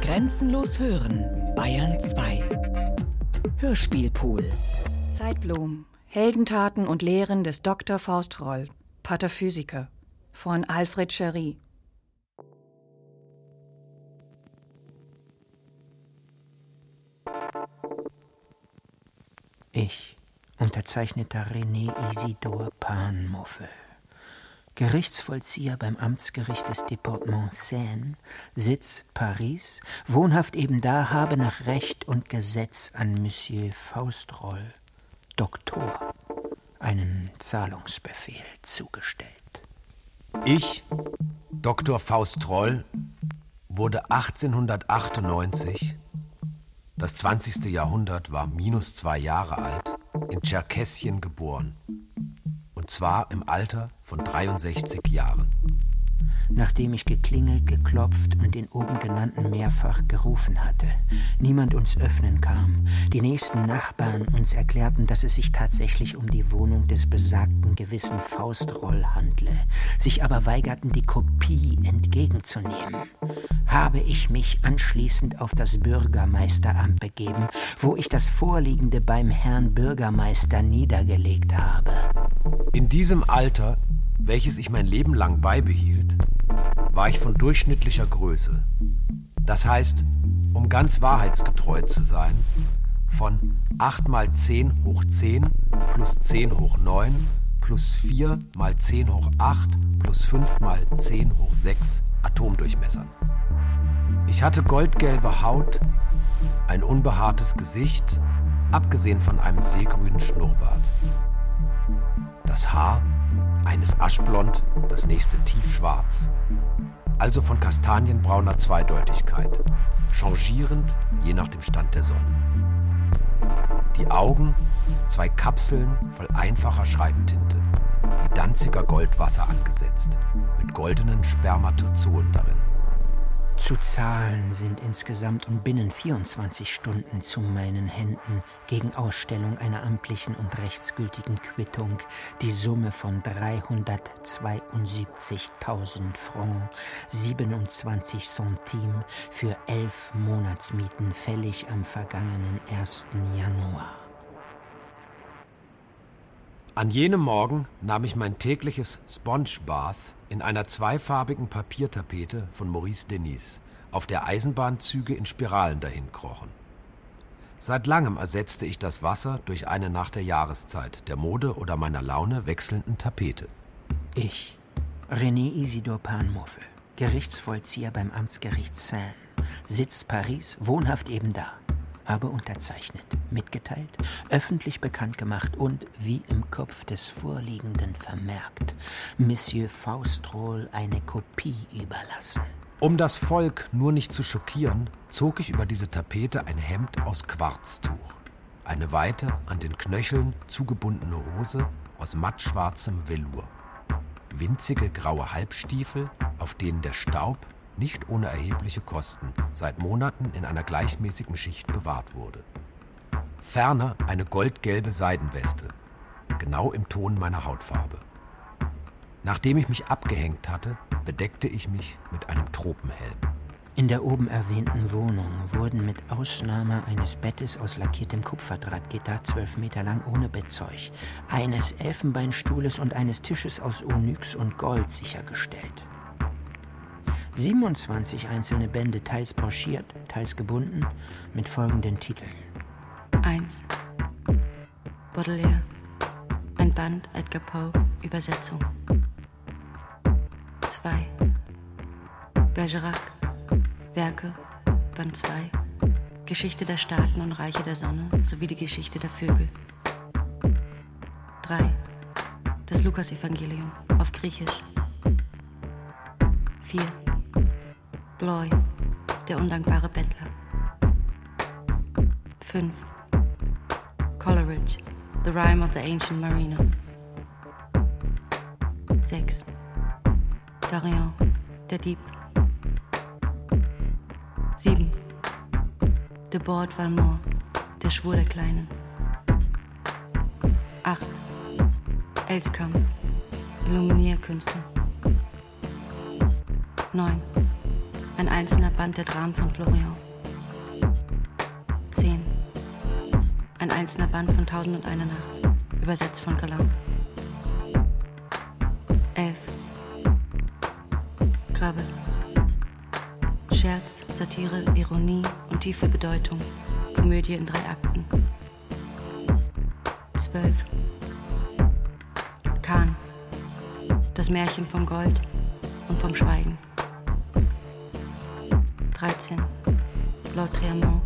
Grenzenlos hören, Bayern 2. Hörspielpool. Zeitblom. Heldentaten und Lehren des Dr. Faust Roll, Pataphysiker. Von Alfred Chery. Ich, unterzeichneter René Isidor Panmuffel. Gerichtsvollzieher beim Amtsgericht des Departements Seine, Sitz Paris, wohnhaft eben da, habe nach Recht und Gesetz an Monsieur Faustroll, Doktor, einen Zahlungsbefehl zugestellt. Ich, Dr. Faustroll, wurde 1898, das 20. Jahrhundert war minus zwei Jahre alt, in Tscherkessien geboren und zwar im Alter von 63 Jahren. Nachdem ich geklingelt, geklopft und den oben genannten mehrfach gerufen hatte, niemand uns öffnen kam, die nächsten Nachbarn uns erklärten, dass es sich tatsächlich um die Wohnung des besagten gewissen Faustroll handle, sich aber weigerten, die Kopie entgegenzunehmen, habe ich mich anschließend auf das Bürgermeisteramt begeben, wo ich das Vorliegende beim Herrn Bürgermeister niedergelegt habe. In diesem Alter, welches ich mein Leben lang beibehielt, war ich von durchschnittlicher Größe. Das heißt, um ganz wahrheitsgetreu zu sein, von 8 mal 10 hoch 10 plus 10 hoch 9 plus 4 mal 10 hoch 8 plus 5 mal 10 hoch 6 Atomdurchmessern. Ich hatte goldgelbe Haut, ein unbehaartes Gesicht, abgesehen von einem seegrünen Schnurrbart. Das Haar, eines aschblond, das nächste tiefschwarz. Also von kastanienbrauner Zweideutigkeit, changierend je nach dem Stand der Sonne. Die Augen, zwei Kapseln voll einfacher Schreibtinte, wie Danziger Goldwasser angesetzt, mit goldenen Spermatozoen darin. Zu zahlen sind insgesamt und binnen 24 Stunden zu meinen Händen gegen Ausstellung einer amtlichen und rechtsgültigen Quittung die Summe von 372.000 Francs 27 Centime für elf Monatsmieten fällig am vergangenen 1. Januar. An jenem Morgen nahm ich mein tägliches Sponge Bath in einer zweifarbigen Papiertapete von Maurice Denis, auf der Eisenbahnzüge in Spiralen dahin krochen. Seit langem ersetzte ich das Wasser durch eine nach der Jahreszeit, der Mode oder meiner Laune wechselnden Tapete. Ich, René Isidor Panmuffel, Gerichtsvollzieher beim Amtsgericht Seine, Sitz Paris, wohnhaft eben da habe unterzeichnet, mitgeteilt, öffentlich bekannt gemacht und, wie im Kopf des Vorliegenden vermerkt, Monsieur Faustroll eine Kopie überlassen. Um das Volk nur nicht zu schockieren, zog ich über diese Tapete ein Hemd aus Quarztuch, eine weite, an den Knöcheln zugebundene Hose aus mattschwarzem Velour, winzige graue Halbstiefel, auf denen der Staub nicht ohne erhebliche Kosten, seit Monaten in einer gleichmäßigen Schicht bewahrt wurde. Ferner eine goldgelbe Seidenweste, genau im Ton meiner Hautfarbe. Nachdem ich mich abgehängt hatte, bedeckte ich mich mit einem Tropenhelm. In der oben erwähnten Wohnung wurden mit Ausnahme eines Bettes aus lackiertem Kupferdrahtgitter, zwölf Meter lang ohne Bettzeug, eines Elfenbeinstuhles und eines Tisches aus Onyx und Gold sichergestellt. 27 einzelne Bände, teils broschiert, teils gebunden, mit folgenden Titeln. 1. Baudelaire. Ein Band Edgar Poe. Übersetzung. 2. Bergerac. Werke. Band 2. Geschichte der Staaten und Reiche der Sonne sowie die Geschichte der Vögel. 3. Das Lukasevangelium auf Griechisch. 4. Bloy, der undankbare Bettler. 5. Coleridge, The Rime of the Ancient Mariner. 6. Darion, der Dieb. 7. De Bord Valmont, der Schwur der Kleinen. 8. Elskam, Illuminierkünste. 9. Ein einzelner Band der Dramen von Florian. 10. Ein einzelner Band von Tausend und eine Nacht. Übersetzt von Galant. 11. Grabbel. Scherz, Satire, Ironie und tiefe Bedeutung. Komödie in drei Akten. 12. Kahn. Das Märchen vom Gold und vom Schweigen. 13. Lord Triamont.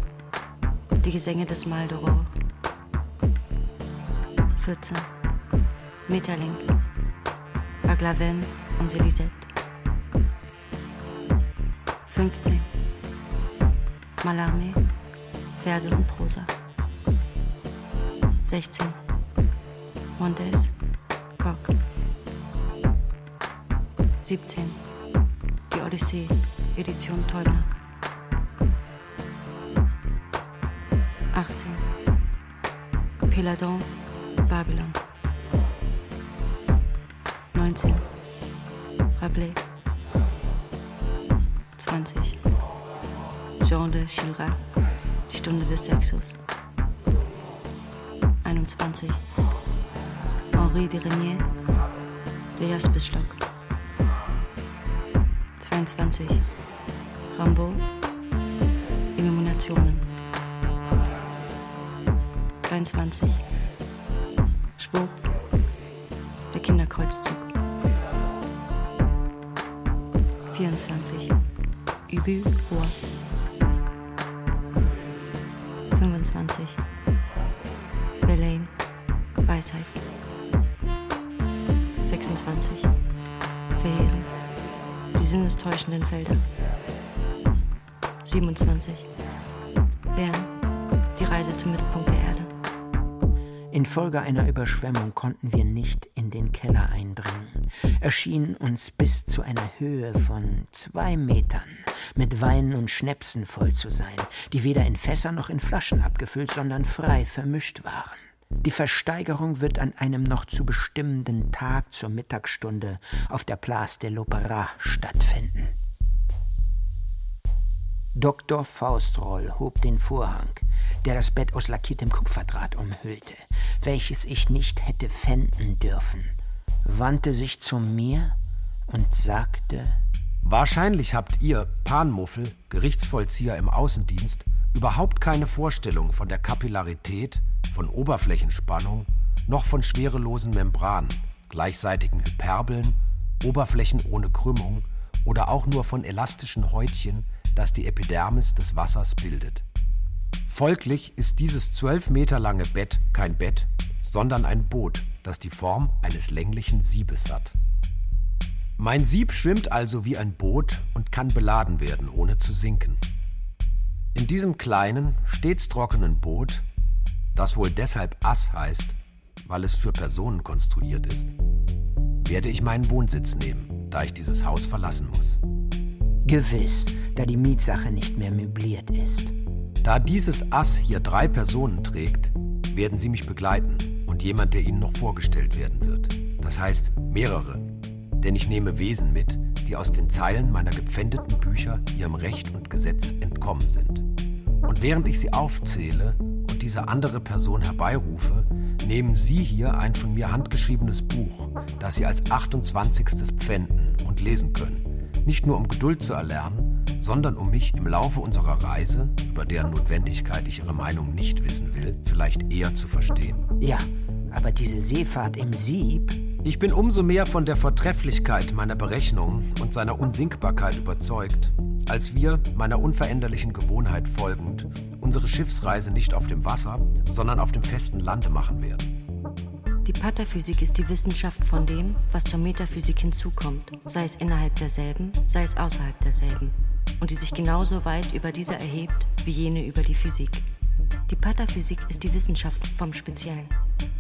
Die Gesänge des Mal d'Aurore. 14. Metalink. Aglaven und Selisette. 15. Malarmé, Verse und Prosa. 16. Montes, Koch. 17. Die Odyssee, Edition Teubner. 18. Peladon, Babylon. 19. Rabelais. 20. Jean de Chirac, die Stunde des Sexus. 21. Henri de Renier, der Jaspisstock. 22. Rambo, Illuminationen. 23. Schwupp, der Kinderkreuzzug. 24. Übel, Rohr. 25. Verlaine, Weisheit. 26. Verheeren, die sinnestäuschenden Felder. 27. Bern, die Reise zum Mittelpunkt der Erde. Infolge einer Überschwemmung konnten wir nicht in den Keller eindringen, erschienen uns bis zu einer Höhe von zwei Metern mit Wein und Schnäpsen voll zu sein, die weder in Fässer noch in Flaschen abgefüllt, sondern frei vermischt waren. Die Versteigerung wird an einem noch zu bestimmenden Tag zur Mittagsstunde auf der Place de l'Opéra stattfinden. Dr. Faustroll hob den Vorhang, der das Bett aus lackiertem Kupferdraht umhüllte, welches ich nicht hätte fänden dürfen, wandte sich zu mir und sagte Wahrscheinlich habt ihr, Panmuffel, Gerichtsvollzieher im Außendienst, überhaupt keine Vorstellung von der Kapillarität, von Oberflächenspannung, noch von schwerelosen Membranen, gleichseitigen Hyperbeln, Oberflächen ohne Krümmung oder auch nur von elastischen Häutchen, das die Epidermis des Wassers bildet. Folglich ist dieses zwölf Meter lange Bett kein Bett, sondern ein Boot, das die Form eines länglichen Siebes hat. Mein Sieb schwimmt also wie ein Boot und kann beladen werden, ohne zu sinken. In diesem kleinen, stets trockenen Boot, das wohl deshalb Ass heißt, weil es für Personen konstruiert ist, werde ich meinen Wohnsitz nehmen, da ich dieses Haus verlassen muss. Gewiss, da die Mietsache nicht mehr möbliert ist. Da dieses Ass hier drei Personen trägt, werden sie mich begleiten und jemand, der ihnen noch vorgestellt werden wird. Das heißt mehrere, denn ich nehme Wesen mit, die aus den Zeilen meiner gepfändeten Bücher ihrem Recht und Gesetz entkommen sind. Und während ich sie aufzähle und diese andere Person herbeirufe, nehmen Sie hier ein von mir handgeschriebenes Buch, das Sie als 28. pfänden und lesen können. Nicht nur um Geduld zu erlernen, sondern um mich im Laufe unserer Reise, über deren Notwendigkeit ich Ihre Meinung nicht wissen will, vielleicht eher zu verstehen. Ja, aber diese Seefahrt im Sieb ich bin umso mehr von der Vortrefflichkeit meiner Berechnungen und seiner Unsinkbarkeit überzeugt, als wir, meiner unveränderlichen Gewohnheit folgend, unsere Schiffsreise nicht auf dem Wasser, sondern auf dem festen Lande machen werden. Die Pataphysik ist die Wissenschaft von dem, was zur Metaphysik hinzukommt, sei es innerhalb derselben, sei es außerhalb derselben, und die sich genauso weit über diese erhebt wie jene über die Physik. Die Pataphysik ist die Wissenschaft vom Speziellen.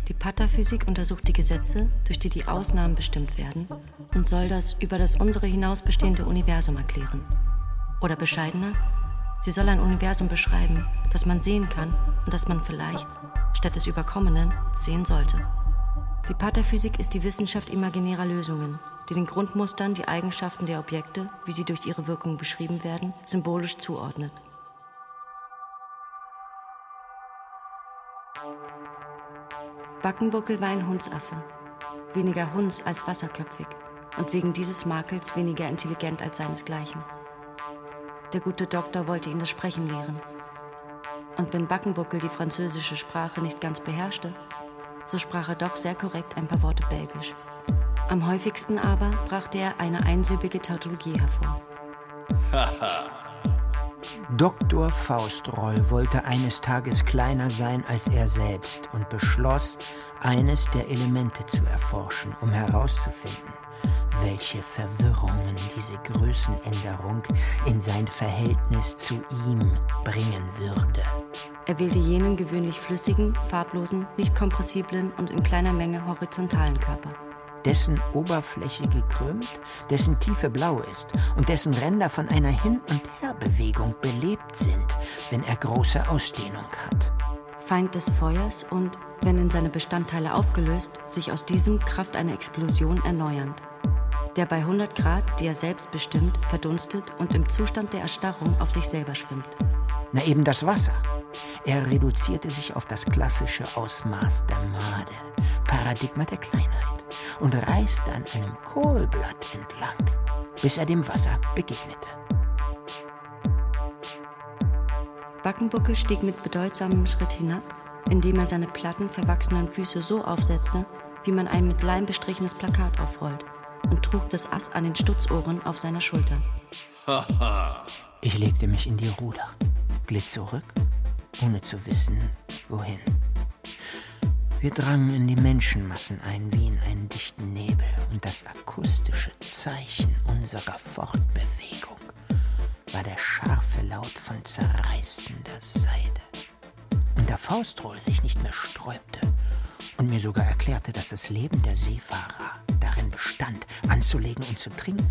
Die Pataphysik untersucht die Gesetze, durch die die Ausnahmen bestimmt werden, und soll das über das unsere hinaus bestehende Universum erklären. Oder bescheidener, sie soll ein Universum beschreiben, das man sehen kann und das man vielleicht, statt des Überkommenen, sehen sollte. Die Patterphysik ist die Wissenschaft imaginärer Lösungen, die den Grundmustern die Eigenschaften der Objekte, wie sie durch ihre Wirkung beschrieben werden, symbolisch zuordnet. Backenbuckel war ein Hundsaffe, weniger Hunds als wasserköpfig und wegen dieses Makels weniger intelligent als seinesgleichen. Der gute Doktor wollte ihn das Sprechen lehren. Und wenn Backenbuckel die französische Sprache nicht ganz beherrschte, so sprach er doch sehr korrekt ein paar Worte Belgisch. Am häufigsten aber brachte er eine einsilbige Tautologie hervor. Dr. Faustroll wollte eines Tages kleiner sein als er selbst und beschloss, eines der Elemente zu erforschen, um herauszufinden, welche Verwirrungen diese Größenänderung in sein Verhältnis zu ihm bringen würde. Er wählte jenen gewöhnlich flüssigen, farblosen, nicht kompressiblen und in kleiner Menge horizontalen Körper. Dessen Oberfläche gekrümmt, dessen Tiefe blau ist und dessen Ränder von einer Hin- und Herbewegung belebt sind, wenn er große Ausdehnung hat. Feind des Feuers und, wenn in seine Bestandteile aufgelöst, sich aus diesem Kraft einer Explosion erneuernd der bei 100 Grad, die er selbst bestimmt, verdunstet und im Zustand der Erstarrung auf sich selber schwimmt. Na eben das Wasser. Er reduzierte sich auf das klassische Ausmaß der Made, Paradigma der Kleinheit, und reiste an einem Kohlblatt entlang, bis er dem Wasser begegnete. Backenbuckel stieg mit bedeutsamem Schritt hinab, indem er seine platten, verwachsenen Füße so aufsetzte, wie man ein mit Leim bestrichenes Plakat aufrollt und trug das Ass an den Stutzohren auf seiner Schulter. ich legte mich in die Ruder, glitt zurück, ohne zu wissen, wohin. Wir drangen in die Menschenmassen ein wie in einen dichten Nebel und das akustische Zeichen unserer Fortbewegung war der scharfe Laut von zerreißender Seide. Und der Faustroll sich nicht mehr sträubte und mir sogar erklärte, dass das Leben der Seefahrer darin bestand, anzulegen und zu trinken,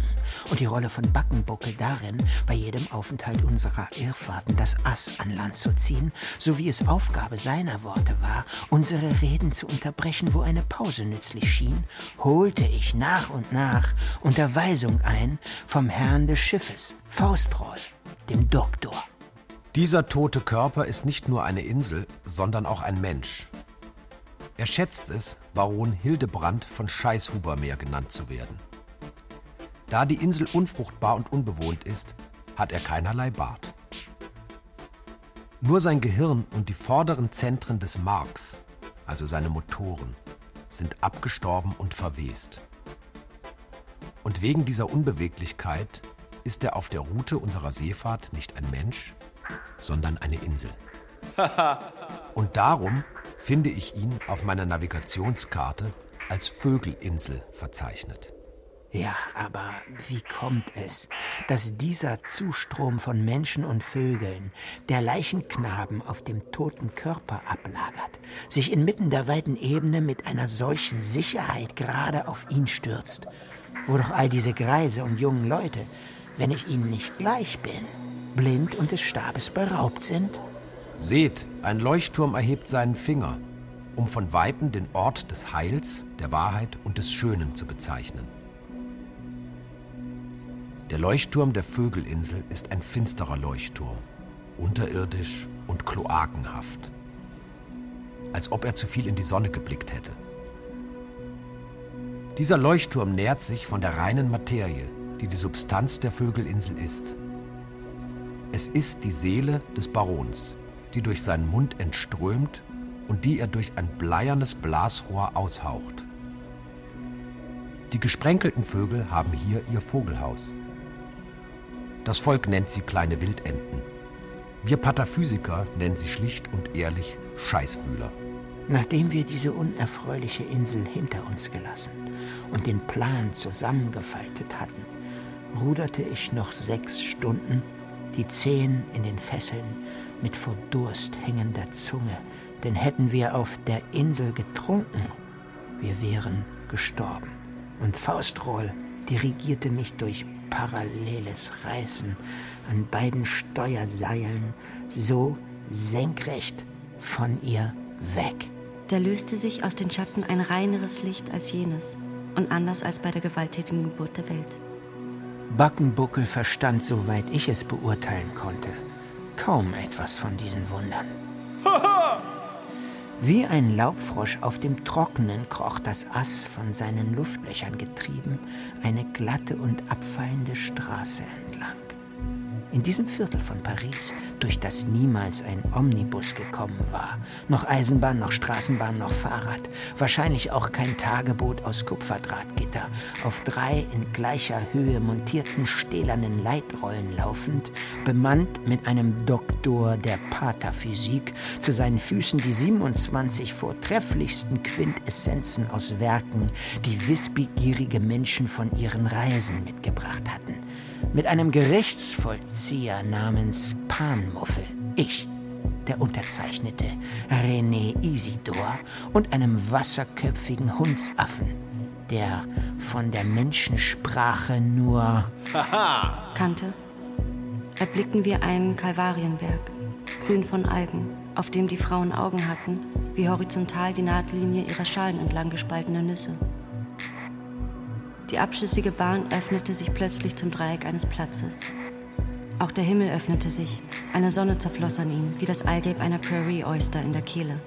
und die Rolle von Backenbuckel darin, bei jedem Aufenthalt unserer Irrfahrten das Ass an Land zu ziehen, so wie es Aufgabe seiner Worte war, unsere Reden zu unterbrechen, wo eine Pause nützlich schien, holte ich nach und nach Unterweisung ein vom Herrn des Schiffes, Faustroll, dem Doktor. Dieser tote Körper ist nicht nur eine Insel, sondern auch ein Mensch. Er schätzt es, Baron Hildebrand von Scheißhubermeer genannt zu werden. Da die Insel unfruchtbar und unbewohnt ist, hat er keinerlei Bart. Nur sein Gehirn und die vorderen Zentren des Marks, also seine Motoren, sind abgestorben und verwest. Und wegen dieser Unbeweglichkeit ist er auf der Route unserer Seefahrt nicht ein Mensch, sondern eine Insel. Und darum finde ich ihn auf meiner Navigationskarte als Vögelinsel verzeichnet. Ja, aber wie kommt es, dass dieser Zustrom von Menschen und Vögeln, der Leichenknaben auf dem toten Körper ablagert, sich inmitten der weiten Ebene mit einer solchen Sicherheit gerade auf ihn stürzt, wo doch all diese Greise und jungen Leute, wenn ich ihnen nicht gleich bin, blind und des Stabes beraubt sind? Seht, ein Leuchtturm erhebt seinen Finger, um von Weitem den Ort des Heils, der Wahrheit und des Schönen zu bezeichnen. Der Leuchtturm der Vögelinsel ist ein finsterer Leuchtturm, unterirdisch und kloakenhaft, als ob er zu viel in die Sonne geblickt hätte. Dieser Leuchtturm nährt sich von der reinen Materie, die die Substanz der Vögelinsel ist. Es ist die Seele des Barons, die durch seinen Mund entströmt und die er durch ein bleiernes Blasrohr aushaucht. Die gesprenkelten Vögel haben hier ihr Vogelhaus. Das Volk nennt sie kleine Wildenten. Wir Pataphysiker nennen sie schlicht und ehrlich Scheißwühler. Nachdem wir diese unerfreuliche Insel hinter uns gelassen und den Plan zusammengefaltet hatten, ruderte ich noch sechs Stunden, die Zehen in den Fesseln, mit vor Durst hängender Zunge, denn hätten wir auf der Insel getrunken, wir wären gestorben. Und Faustroll dirigierte mich durch paralleles Reißen an beiden Steuerseilen so senkrecht von ihr weg. Da löste sich aus den Schatten ein reineres Licht als jenes und anders als bei der gewalttätigen Geburt der Welt. Backenbuckel verstand, soweit ich es beurteilen konnte, kaum etwas von diesen Wundern. Wie ein Laubfrosch auf dem Trockenen kroch das Ass von seinen Luftlöchern getrieben eine glatte und abfallende Straße entlang. In diesem Viertel von Paris, durch das niemals ein Omnibus gekommen war, noch Eisenbahn, noch Straßenbahn, noch Fahrrad, wahrscheinlich auch kein Tageboot aus Kupferdrahtgitter, auf drei in gleicher Höhe montierten stählernen Leitrollen laufend, bemannt mit einem Doktor der Paterphysik, zu seinen Füßen die 27 vortrefflichsten Quintessenzen aus Werken, die wissbegierige Menschen von ihren Reisen mitgebracht hatten mit einem Gerichtsvollzieher namens Panmuffel. Ich, der unterzeichnete René Isidor und einem wasserköpfigen Hundsaffen, der von der Menschensprache nur kannte, erblickten wir einen Kalvarienberg, grün von Algen, auf dem die Frauen Augen hatten, wie horizontal die Nahtlinie ihrer Schalen entlang gespaltener Nüsse. Die abschüssige Bahn öffnete sich plötzlich zum Dreieck eines Platzes. Auch der Himmel öffnete sich. Eine Sonne zerfloss an ihm, wie das Eigelb einer Prairie Oyster in der Kehle.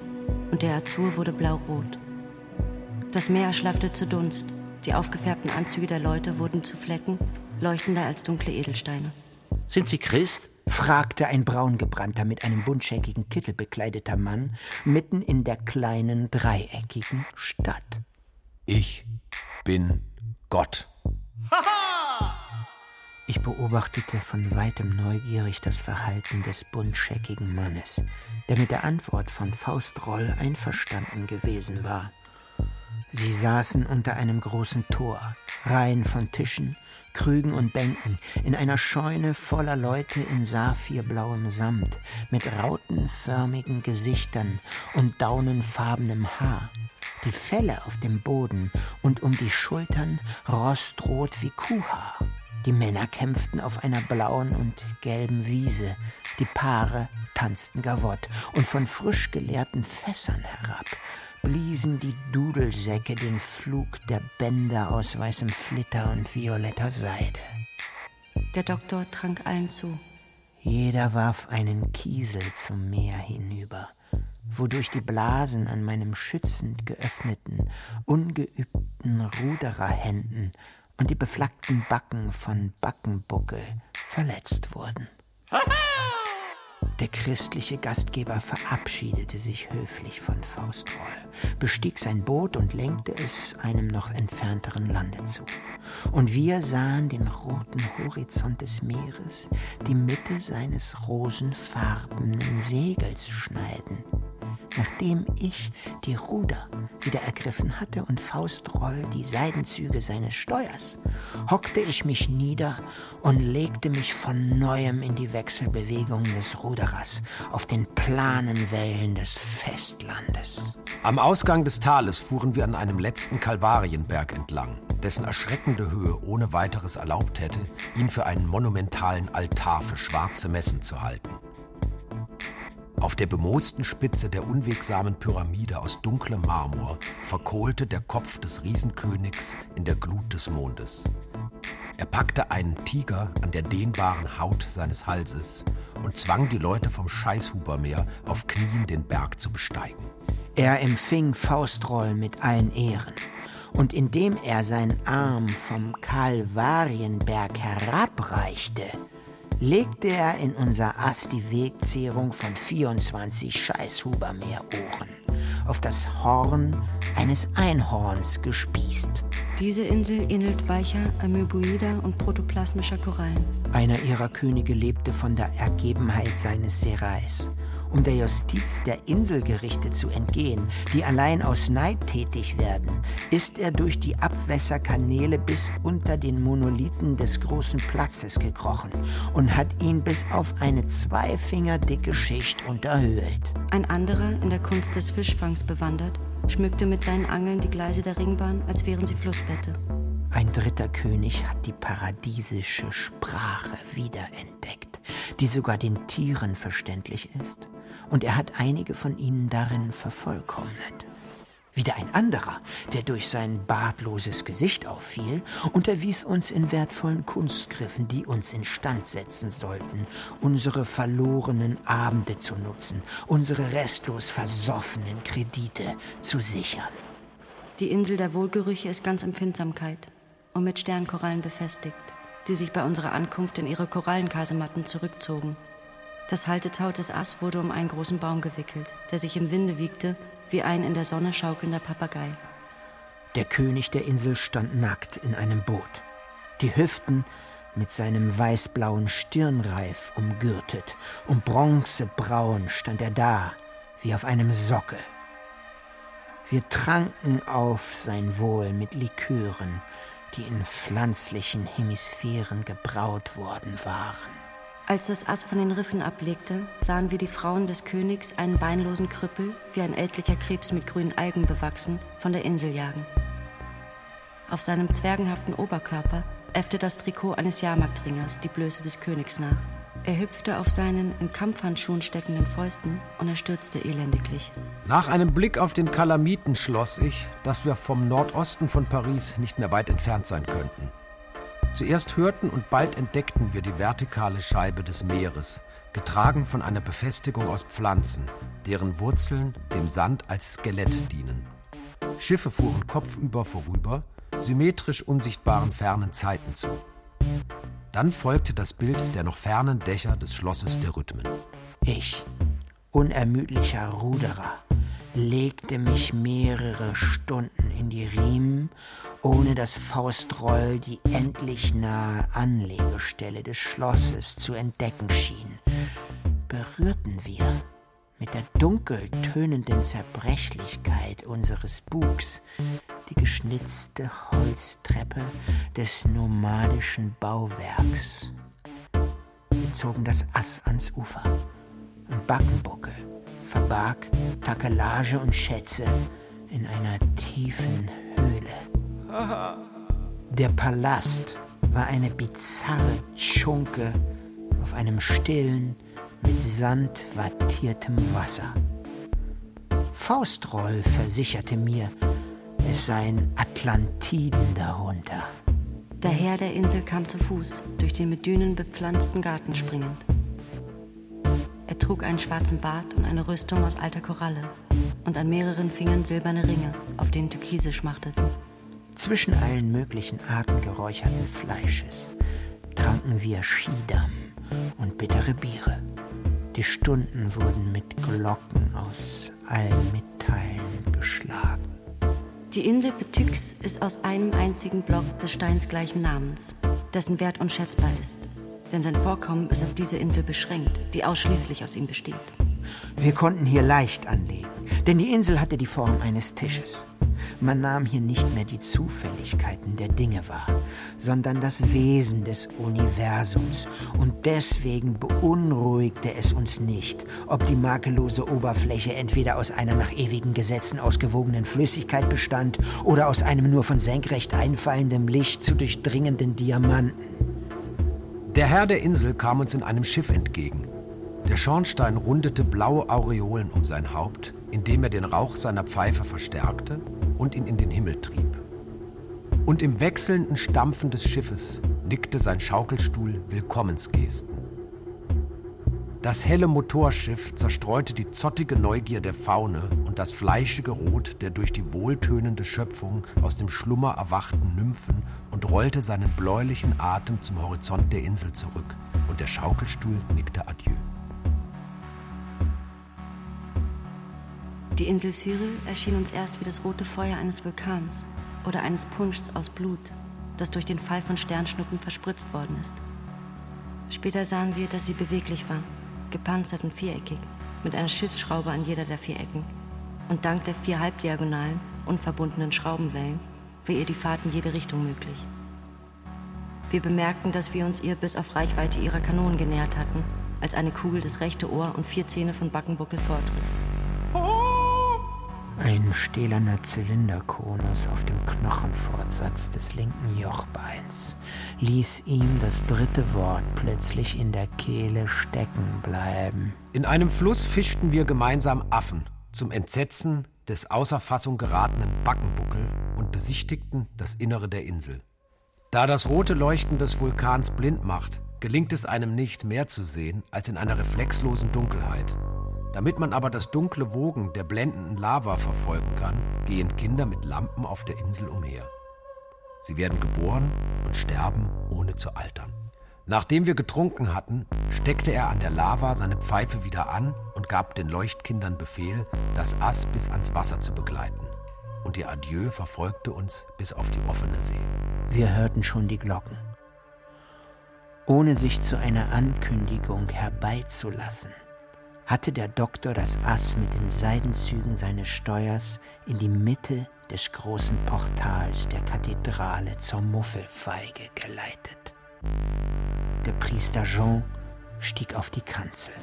Und der Azur wurde blaurot. Das Meer erschlaffte zu Dunst. Die aufgefärbten Anzüge der Leute wurden zu Flecken, leuchtender als dunkle Edelsteine. Sind Sie Christ? fragte ein braungebrannter, mit einem buntscheckigen Kittel bekleideter Mann mitten in der kleinen, dreieckigen Stadt. Ich bin Gott. Ich beobachtete von weitem neugierig das Verhalten des buntscheckigen Mannes, der mit der Antwort von Faustroll einverstanden gewesen war. Sie saßen unter einem großen Tor, Reihen von Tischen, Krügen und Bänken, in einer Scheune voller Leute in saphirblauem Samt, mit rautenförmigen Gesichtern und daunenfarbenem Haar die Felle auf dem Boden und um die Schultern rostrot wie Kuhhaar. Die Männer kämpften auf einer blauen und gelben Wiese, die Paare tanzten Gavott, und von frisch geleerten Fässern herab bliesen die Dudelsäcke den Flug der Bänder aus weißem Flitter und violetter Seide. Der Doktor trank allen zu. Jeder warf einen Kiesel zum Meer hinüber wodurch die Blasen an meinem schützend geöffneten, ungeübten Rudererhänden und die beflackten Backen von Backenbuckel verletzt wurden. Der christliche Gastgeber verabschiedete sich höflich von Faustroll, bestieg sein Boot und lenkte es einem noch entfernteren Lande zu. Und wir sahen den roten Horizont des Meeres, die Mitte seines rosenfarbenen Segels schneiden nachdem ich die Ruder wieder ergriffen hatte und Faustroll die Seidenzüge seines Steuers, hockte ich mich nieder und legte mich von neuem in die Wechselbewegungen des Ruderers auf den planen Wellen des Festlandes. Am Ausgang des Tales fuhren wir an einem letzten Kalvarienberg entlang, dessen erschreckende Höhe ohne weiteres erlaubt hätte, ihn für einen monumentalen Altar für schwarze Messen zu halten. Auf der bemoosten Spitze der unwegsamen Pyramide aus dunklem Marmor verkohlte der Kopf des Riesenkönigs in der Glut des Mondes. Er packte einen Tiger an der dehnbaren Haut seines Halses und zwang die Leute vom Scheißhubermeer auf Knien den Berg zu besteigen. Er empfing Faustroll mit allen Ehren. Und indem er seinen Arm vom Kalvarienberg herabreichte, legte er in unser Ass die Wegzehrung von 24 Scheißhubermeerohren, auf das Horn eines Einhorns gespießt. Diese Insel ähnelt weicher Amöboider und protoplasmischer Korallen. Einer ihrer Könige lebte von der Ergebenheit seines Serais um der Justiz der Inselgerichte zu entgehen, die allein aus Neid tätig werden, ist er durch die Abwässerkanäle bis unter den Monolithen des großen Platzes gekrochen und hat ihn bis auf eine zweifingerdicke Schicht unterhöhlt. Ein anderer, in der Kunst des Fischfangs bewandert, schmückte mit seinen Angeln die Gleise der Ringbahn, als wären sie Flussbette. Ein dritter König hat die paradiesische Sprache wiederentdeckt, die sogar den Tieren verständlich ist und er hat einige von ihnen darin vervollkommnet. Wieder ein anderer, der durch sein bartloses Gesicht auffiel, unterwies uns in wertvollen Kunstgriffen, die uns instand setzen sollten, unsere verlorenen Abende zu nutzen, unsere restlos versoffenen Kredite zu sichern. Die Insel der Wohlgerüche ist ganz Empfindsamkeit und mit Sternkorallen befestigt, die sich bei unserer Ankunft in ihre Korallenkasematten zurückzogen. Das Haltetau des Ass wurde um einen großen Baum gewickelt, der sich im Winde wiegte wie ein in der Sonne schaukelnder Papagei. Der König der Insel stand nackt in einem Boot, die Hüften mit seinem weißblauen Stirnreif umgürtet, und bronzebraun stand er da, wie auf einem Sockel. Wir tranken auf sein Wohl mit Likören, die in pflanzlichen Hemisphären gebraut worden waren. Als das Ass von den Riffen ablegte, sahen wir die Frauen des Königs einen beinlosen Krüppel, wie ein ältlicher Krebs mit grünen Algen bewachsen, von der Insel jagen. Auf seinem zwergenhaften Oberkörper äffte das Trikot eines Jahrmarktringers die Blöße des Königs nach. Er hüpfte auf seinen in Kampfhandschuhen steckenden Fäusten und er stürzte elendiglich. Nach einem Blick auf den Kalamiten schloss ich, dass wir vom Nordosten von Paris nicht mehr weit entfernt sein könnten. Zuerst hörten und bald entdeckten wir die vertikale Scheibe des Meeres, getragen von einer Befestigung aus Pflanzen, deren Wurzeln dem Sand als Skelett dienen. Schiffe fuhren kopfüber vorüber, symmetrisch unsichtbaren fernen Zeiten zu. Dann folgte das Bild der noch fernen Dächer des Schlosses der Rhythmen. Ich, unermüdlicher Ruderer, legte mich mehrere Stunden in die Riemen ohne dass Faustroll die endlich nahe Anlegestelle des Schlosses zu entdecken schien, berührten wir mit der dunkel tönenden Zerbrechlichkeit unseres Bugs die geschnitzte Holztreppe des nomadischen Bauwerks. Wir zogen das Ass ans Ufer und Backenbuckel verbarg Takelage und Schätze in einer tiefen Höhle. Der Palast war eine bizarre Tschunke auf einem stillen, mit Sand wattiertem Wasser. Faustroll versicherte mir, es seien Atlantiden darunter. Der Herr der Insel kam zu Fuß, durch den mit Dünen bepflanzten Garten springend. Er trug einen schwarzen Bart und eine Rüstung aus alter Koralle und an mehreren Fingern silberne Ringe, auf denen Türkise schmachteten. Zwischen allen möglichen Arten geräucherten Fleisches tranken wir Schiedam und bittere Biere. Die Stunden wurden mit Glocken aus allen Metallen geschlagen. Die Insel Betyx ist aus einem einzigen Block des Steins gleichen Namens, dessen Wert unschätzbar ist. Denn sein Vorkommen ist auf diese Insel beschränkt, die ausschließlich aus ihm besteht. Wir konnten hier leicht anlegen, denn die Insel hatte die Form eines Tisches. Man nahm hier nicht mehr die Zufälligkeiten der Dinge wahr, sondern das Wesen des Universums. Und deswegen beunruhigte es uns nicht, ob die makellose Oberfläche entweder aus einer nach ewigen Gesetzen ausgewogenen Flüssigkeit bestand oder aus einem nur von senkrecht einfallendem Licht zu durchdringenden Diamanten. Der Herr der Insel kam uns in einem Schiff entgegen. Der Schornstein rundete blaue Aureolen um sein Haupt, indem er den Rauch seiner Pfeife verstärkte und ihn in den Himmel trieb. Und im wechselnden Stampfen des Schiffes nickte sein Schaukelstuhl Willkommensgesten. Das helle Motorschiff zerstreute die zottige Neugier der Faune und das fleischige Rot der durch die wohltönende Schöpfung aus dem Schlummer erwachten Nymphen und rollte seinen bläulichen Atem zum Horizont der Insel zurück, und der Schaukelstuhl nickte Adieu. Die Insel Cyril erschien uns erst wie das rote Feuer eines Vulkans oder eines Punschs aus Blut, das durch den Fall von Sternschnuppen verspritzt worden ist. Später sahen wir, dass sie beweglich war, gepanzert und viereckig, mit einer Schiffsschraube an jeder der vier Ecken. Und dank der vier halbdiagonalen, unverbundenen Schraubenwellen war ihr die Fahrt in jede Richtung möglich. Wir bemerkten, dass wir uns ihr bis auf Reichweite ihrer Kanonen genähert hatten, als eine Kugel das rechte Ohr und vier Zähne von Backenbuckel fortriss. Ein stählerner Zylinderkonus auf dem Knochenfortsatz des linken Jochbeins ließ ihm das dritte Wort plötzlich in der Kehle stecken bleiben. In einem Fluss fischten wir gemeinsam Affen, zum Entsetzen des außer Fassung geratenen Backenbuckel und besichtigten das Innere der Insel. Da das rote Leuchten des Vulkans blind macht, gelingt es einem nicht, mehr zu sehen als in einer reflexlosen Dunkelheit. Damit man aber das dunkle Wogen der blendenden Lava verfolgen kann, gehen Kinder mit Lampen auf der Insel umher. Sie werden geboren und sterben, ohne zu altern. Nachdem wir getrunken hatten, steckte er an der Lava seine Pfeife wieder an und gab den Leuchtkindern Befehl, das Ass bis ans Wasser zu begleiten. Und ihr Adieu verfolgte uns bis auf die offene See. Wir hörten schon die Glocken. Ohne sich zu einer Ankündigung herbeizulassen, hatte der Doktor das Ass mit den Seidenzügen seines Steuers in die Mitte des großen Portals der Kathedrale zur Muffelfeige geleitet. Der Priester Jean stieg auf die Kanzel.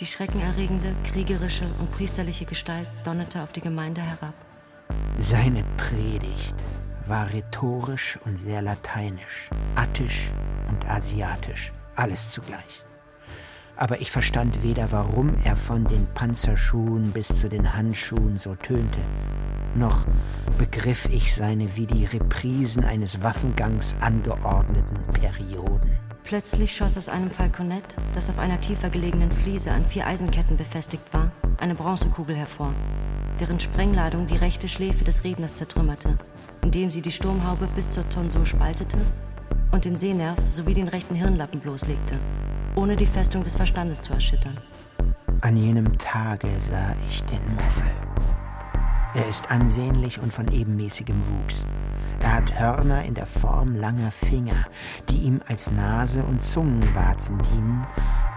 Die schreckenerregende, kriegerische und priesterliche Gestalt donnerte auf die Gemeinde herab. Seine Predigt war rhetorisch und sehr lateinisch, attisch und asiatisch, alles zugleich. Aber ich verstand weder, warum er von den Panzerschuhen bis zu den Handschuhen so tönte, noch begriff ich seine wie die Reprisen eines Waffengangs angeordneten Perioden. Plötzlich schoss aus einem Falkonett, das auf einer tiefer gelegenen Fliese an vier Eisenketten befestigt war, eine Bronzekugel hervor, deren Sprengladung die rechte Schläfe des Redners zertrümmerte, indem sie die Sturmhaube bis zur Tonsur spaltete und den Sehnerv sowie den rechten Hirnlappen bloßlegte, ohne die Festung des Verstandes zu erschüttern. An jenem Tage sah ich den Muffel. Er ist ansehnlich und von ebenmäßigem Wuchs. Er hat Hörner in der Form langer Finger, die ihm als Nase und Zungenwarzen dienen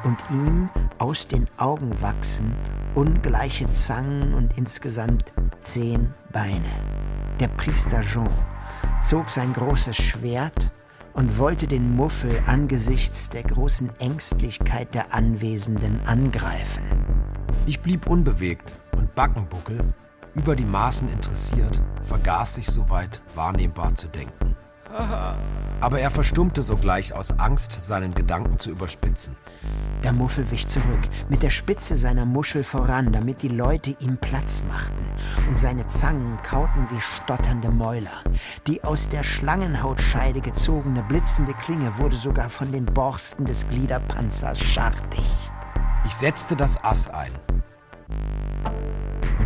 und ihm aus den Augen wachsen ungleiche Zangen und insgesamt zehn Beine. Der Priester Jean zog sein großes Schwert und wollte den Muffel angesichts der großen Ängstlichkeit der Anwesenden angreifen. Ich blieb unbewegt und Backenbuckel über die Maßen interessiert, vergaß sich soweit wahrnehmbar zu denken. Aber er verstummte sogleich aus Angst, seinen Gedanken zu überspitzen. Der Muffel wich zurück, mit der Spitze seiner Muschel voran, damit die Leute ihm Platz machten, und seine Zangen kauten wie stotternde Mäuler. Die aus der Schlangenhautscheide gezogene blitzende Klinge wurde sogar von den Borsten des Gliederpanzers schartig. Ich setzte das Ass ein,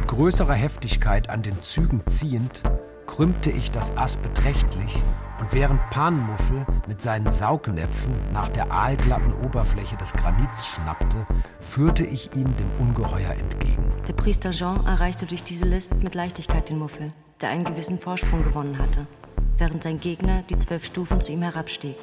größerer Heftigkeit an den Zügen ziehend, krümmte ich das Ass beträchtlich und während Panmuffel mit seinen Saugnäpfen nach der aalglatten Oberfläche des Granits schnappte, führte ich ihm dem Ungeheuer entgegen. Der Priester Jean erreichte durch diese List mit Leichtigkeit den Muffel, der einen gewissen Vorsprung gewonnen hatte, während sein Gegner die zwölf Stufen zu ihm herabstieg.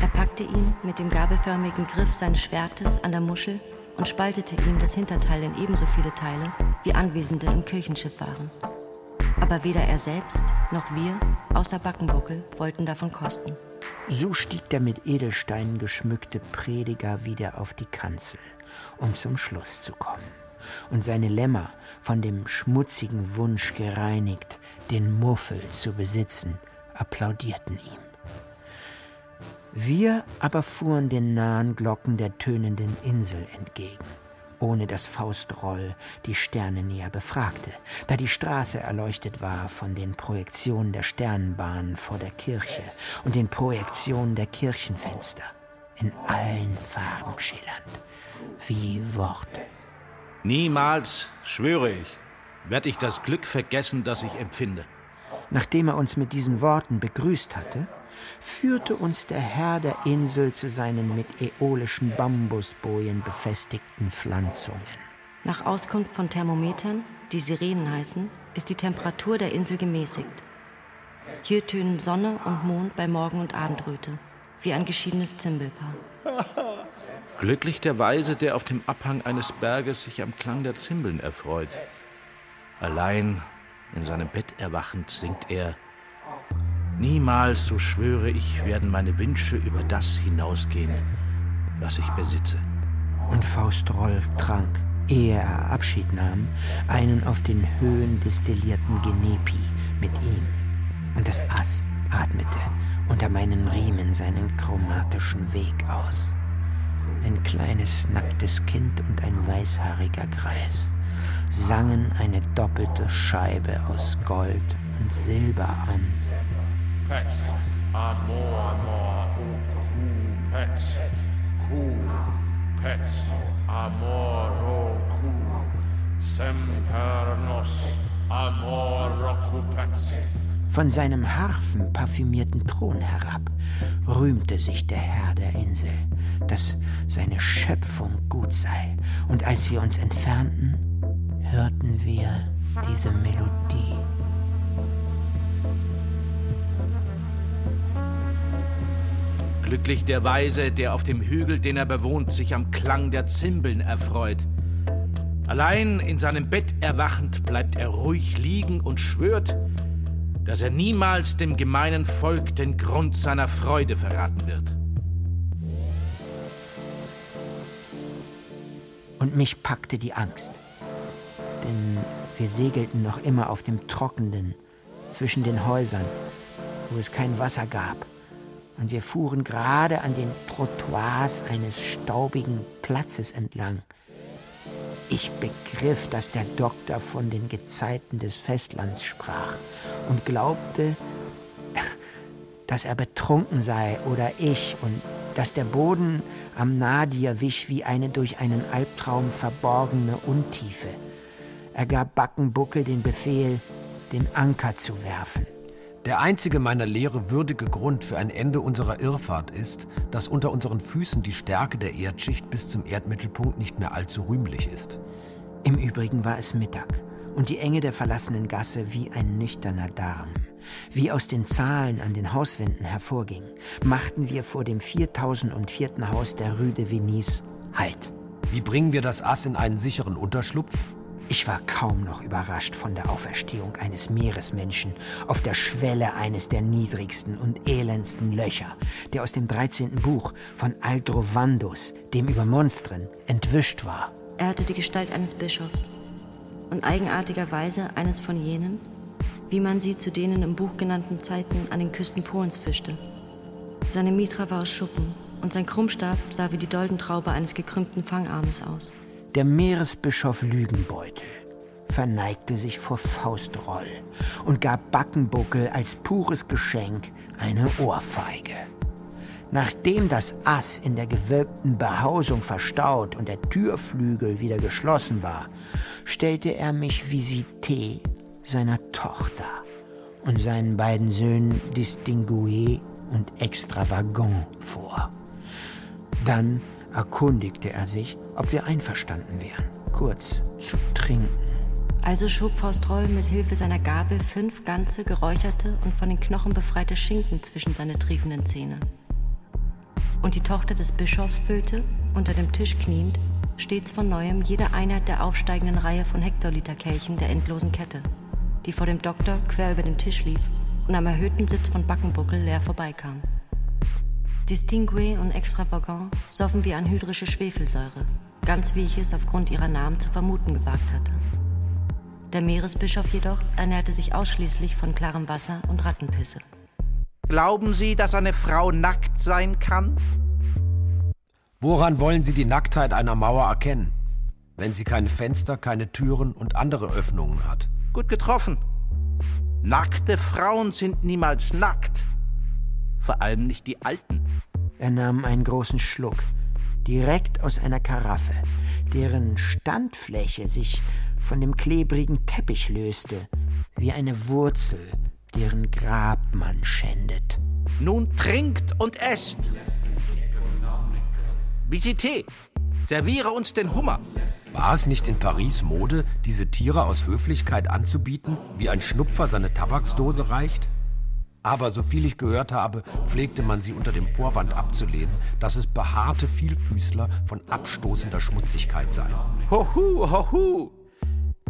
Er packte ihn mit dem gabelförmigen Griff seines Schwertes an der Muschel und spaltete ihm das Hinterteil in ebenso viele Teile, wie Anwesende im Kirchenschiff waren. Aber weder er selbst noch wir, außer Backenbuckel, wollten davon kosten. So stieg der mit Edelsteinen geschmückte Prediger wieder auf die Kanzel, um zum Schluss zu kommen. Und seine Lämmer, von dem schmutzigen Wunsch gereinigt, den Muffel zu besitzen, applaudierten ihm. Wir aber fuhren den nahen Glocken der tönenden Insel entgegen ohne dass Faustroll die Sterne näher befragte, da die Straße erleuchtet war von den Projektionen der Sternbahn vor der Kirche und den Projektionen der Kirchenfenster, in allen Farben schillernd, wie Worte. Niemals, schwöre ich, werde ich das Glück vergessen, das ich empfinde. Nachdem er uns mit diesen Worten begrüßt hatte, führte uns der Herr der Insel zu seinen mit äolischen Bambusbojen befestigten Pflanzungen. Nach Auskunft von Thermometern, die Sirenen heißen, ist die Temperatur der Insel gemäßigt. Hier tönen Sonne und Mond bei Morgen- und Abendröte, wie ein geschiedenes Zimbelpaar. Glücklich der Weise, der auf dem Abhang eines Berges sich am Klang der Zimbeln erfreut. Allein in seinem Bett erwachend singt er Niemals, so schwöre ich, werden meine Wünsche über das hinausgehen, was ich besitze. Und Faust Roll trank, ehe er Abschied nahm, einen auf den Höhen destillierten Genepi mit ihm. Und das Ass atmete unter meinen Riemen seinen chromatischen Weg aus. Ein kleines, nacktes Kind und ein weißhaariger Greis sangen eine doppelte Scheibe aus Gold und Silber an. Pets, amor, amor, oh, pets, cool, pets, amor, oh, cool, semper nos, amor, pets. Von seinem harfenparfümierten Thron herab rühmte sich der Herr der Insel, dass seine Schöpfung gut sei. Und als wir uns entfernten, hörten wir diese Melodie. Glücklich der Weise, der auf dem Hügel, den er bewohnt, sich am Klang der Zimbeln erfreut. Allein in seinem Bett erwachend bleibt er ruhig liegen und schwört, dass er niemals dem gemeinen Volk den Grund seiner Freude verraten wird. Und mich packte die Angst, denn wir segelten noch immer auf dem Trockenen zwischen den Häusern, wo es kein Wasser gab und wir fuhren gerade an den Trottoirs eines staubigen Platzes entlang. Ich begriff, dass der Doktor von den Gezeiten des Festlands sprach und glaubte, dass er betrunken sei oder ich und dass der Boden am Nadir wich wie eine durch einen Albtraum verborgene Untiefe. Er gab Backenbuckel den Befehl, den Anker zu werfen. Der einzige meiner Lehre würdige Grund für ein Ende unserer Irrfahrt ist, dass unter unseren Füßen die Stärke der Erdschicht bis zum Erdmittelpunkt nicht mehr allzu rühmlich ist. Im Übrigen war es Mittag und die Enge der verlassenen Gasse wie ein nüchterner Darm. Wie aus den Zahlen an den Hauswänden hervorging, machten wir vor dem 4004. Haus der Rue de Venise Halt. Wie bringen wir das Ass in einen sicheren Unterschlupf? Ich war kaum noch überrascht von der Auferstehung eines Meeresmenschen auf der Schwelle eines der niedrigsten und elendsten Löcher, der aus dem 13. Buch von Aldrovandus, dem über Monstren, entwischt war. Er hatte die Gestalt eines Bischofs und eigenartigerweise eines von jenen, wie man sie zu denen im Buch genannten Zeiten an den Küsten Polens fischte. Seine Mitra war aus Schuppen und sein Krummstab sah wie die Doldentraube eines gekrümmten Fangarmes aus. Der Meeresbischof Lügenbeutel verneigte sich vor Faustroll und gab Backenbuckel als pures Geschenk eine Ohrfeige. Nachdem das Ass in der gewölbten Behausung verstaut und der Türflügel wieder geschlossen war, stellte er mich Visité seiner Tochter und seinen beiden Söhnen Distingué und Extravagant vor. Dann erkundigte er sich, ob wir einverstanden wären, kurz zu trinken. Also schob Faust Roll mit Hilfe seiner Gabel fünf ganze, geräucherte und von den Knochen befreite Schinken zwischen seine triefenden Zähne. Und die Tochter des Bischofs füllte, unter dem Tisch kniend, stets von neuem jede Einheit der aufsteigenden Reihe von Hektoliterkelchen der endlosen Kette, die vor dem Doktor quer über den Tisch lief und am erhöhten Sitz von Backenbuckel leer vorbeikam. Distingué und Extravagant soffen wie anhydrische Schwefelsäure, ganz wie ich es aufgrund ihrer Namen zu vermuten gewagt hatte. Der Meeresbischof jedoch ernährte sich ausschließlich von klarem Wasser und Rattenpisse. Glauben Sie, dass eine Frau nackt sein kann? Woran wollen Sie die Nacktheit einer Mauer erkennen, wenn sie keine Fenster, keine Türen und andere Öffnungen hat? Gut getroffen. Nackte Frauen sind niemals nackt. Vor allem nicht die Alten. Er nahm einen großen Schluck, direkt aus einer Karaffe, deren Standfläche sich von dem klebrigen Teppich löste, wie eine Wurzel, deren Grab man schändet. Nun trinkt und esst. Visité, serviere uns den Hummer. War es nicht in Paris Mode, diese Tiere aus Höflichkeit anzubieten, wie ein Schnupfer seine Tabaksdose reicht? Aber soviel ich gehört habe, pflegte man sie unter dem Vorwand abzulehnen, dass es behaarte Vielfüßler von abstoßender Schmutzigkeit seien. Hohu, hohu!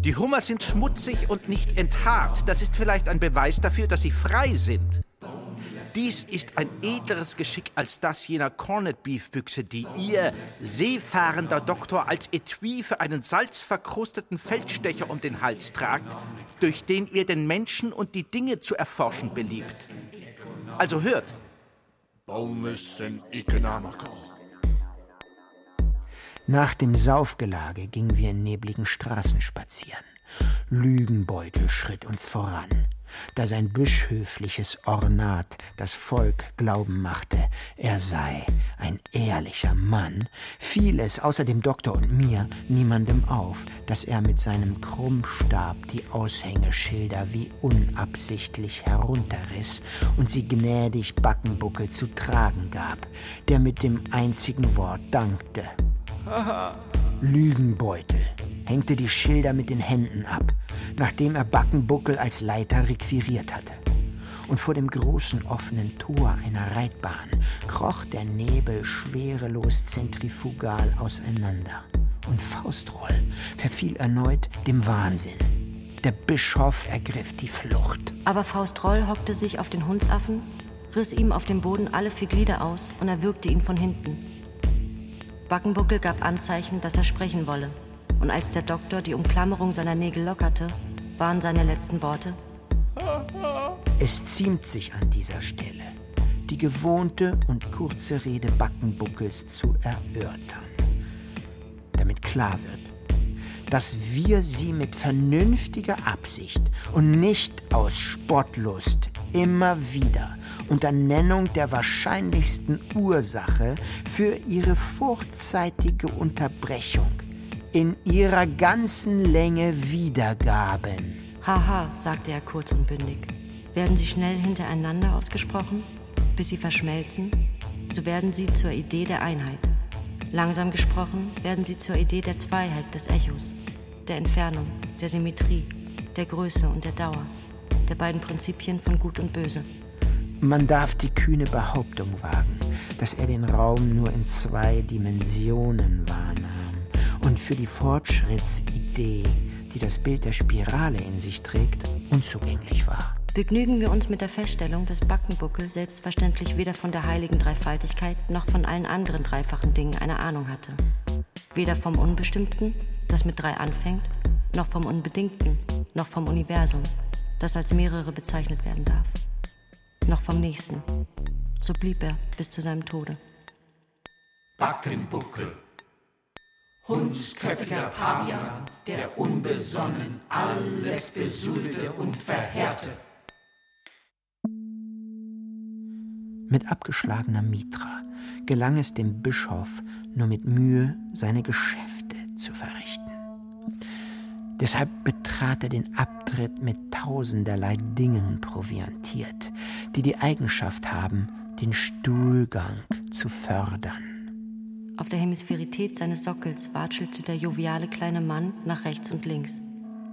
Die Hummer sind schmutzig und nicht enthaart. Das ist vielleicht ein Beweis dafür, dass sie frei sind. Dies ist ein edleres Geschick als das jener Cornet Beef Büchse, die ihr, seefahrender Doktor, als Etui für einen salzverkrusteten Feldstecher um den Hals tragt, durch den ihr den Menschen und die Dinge zu erforschen beliebt. Also hört. Nach dem Saufgelage gingen wir in nebligen Straßen spazieren. Lügenbeutel schritt uns voran da sein bischöfliches Ornat das Volk glauben machte, er sei ein ehrlicher Mann, fiel es außer dem Doktor und mir niemandem auf, dass er mit seinem Krummstab die Aushängeschilder wie unabsichtlich herunterriss und sie gnädig Backenbuckel zu tragen gab, der mit dem einzigen Wort dankte. Lügenbeutel hängte die Schilder mit den Händen ab, nachdem er Backenbuckel als Leiter requiriert hatte. Und vor dem großen offenen Tor einer Reitbahn kroch der Nebel schwerelos zentrifugal auseinander. Und Faustroll verfiel erneut dem Wahnsinn. Der Bischof ergriff die Flucht. Aber Faustroll hockte sich auf den Hundsaffen, riss ihm auf dem Boden alle vier Glieder aus und erwürgte ihn von hinten. Backenbuckel gab Anzeichen, dass er sprechen wolle. Und als der Doktor die Umklammerung seiner Nägel lockerte, waren seine letzten Worte. Es ziemt sich an dieser Stelle, die gewohnte und kurze Rede Backenbuckels zu erörtern, damit klar wird, dass wir sie mit vernünftiger Absicht und nicht aus Spottlust immer wieder unter Nennung der wahrscheinlichsten Ursache für ihre vorzeitige Unterbrechung in ihrer ganzen Länge wiedergaben. Haha, sagte er kurz und bündig. Werden sie schnell hintereinander ausgesprochen, bis sie verschmelzen, so werden sie zur Idee der Einheit. Langsam gesprochen werden sie zur Idee der Zweiheit des Echos, der Entfernung, der Symmetrie, der Größe und der Dauer, der beiden Prinzipien von Gut und Böse. Man darf die kühne Behauptung wagen, dass er den Raum nur in zwei Dimensionen wahrnahm und für die Fortschrittsidee, die das Bild der Spirale in sich trägt, unzugänglich war. Begnügen wir uns mit der Feststellung, dass Backenbuckel selbstverständlich weder von der heiligen Dreifaltigkeit noch von allen anderen dreifachen Dingen eine Ahnung hatte. Weder vom Unbestimmten, das mit drei anfängt, noch vom Unbedingten, noch vom Universum, das als mehrere bezeichnet werden darf, noch vom Nächsten. So blieb er bis zu seinem Tode. Backenbuckel hundsköpfiger Pavian, der unbesonnen alles besudelte und verheerte. Mit abgeschlagener Mitra gelang es dem Bischof nur mit Mühe, seine Geschäfte zu verrichten. Deshalb betrat er den Abtritt mit tausenderlei Dingen proviantiert, die die Eigenschaft haben, den Stuhlgang zu fördern. Auf der Hemisphärität seines Sockels watschelte der joviale kleine Mann nach rechts und links.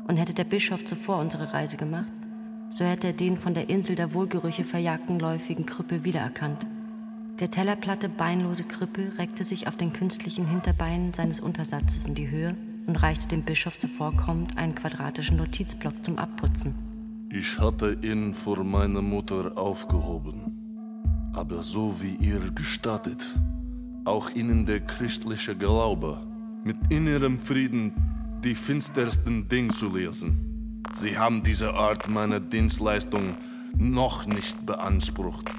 Und hätte der Bischof zuvor unsere Reise gemacht, so hätte er den von der Insel der Wohlgerüche verjagten läufigen Krüppel wiedererkannt. Der tellerplatte, beinlose Krüppel reckte sich auf den künstlichen Hinterbeinen seines Untersatzes in die Höhe und reichte dem Bischof zuvorkommend einen quadratischen Notizblock zum Abputzen. Ich hatte ihn vor meiner Mutter aufgehoben, aber so wie ihr gestattet, auch ihnen der christliche Glaube, mit innerem Frieden die finstersten Dinge zu lesen. Sie haben diese Art meiner Dienstleistung noch nicht beansprucht,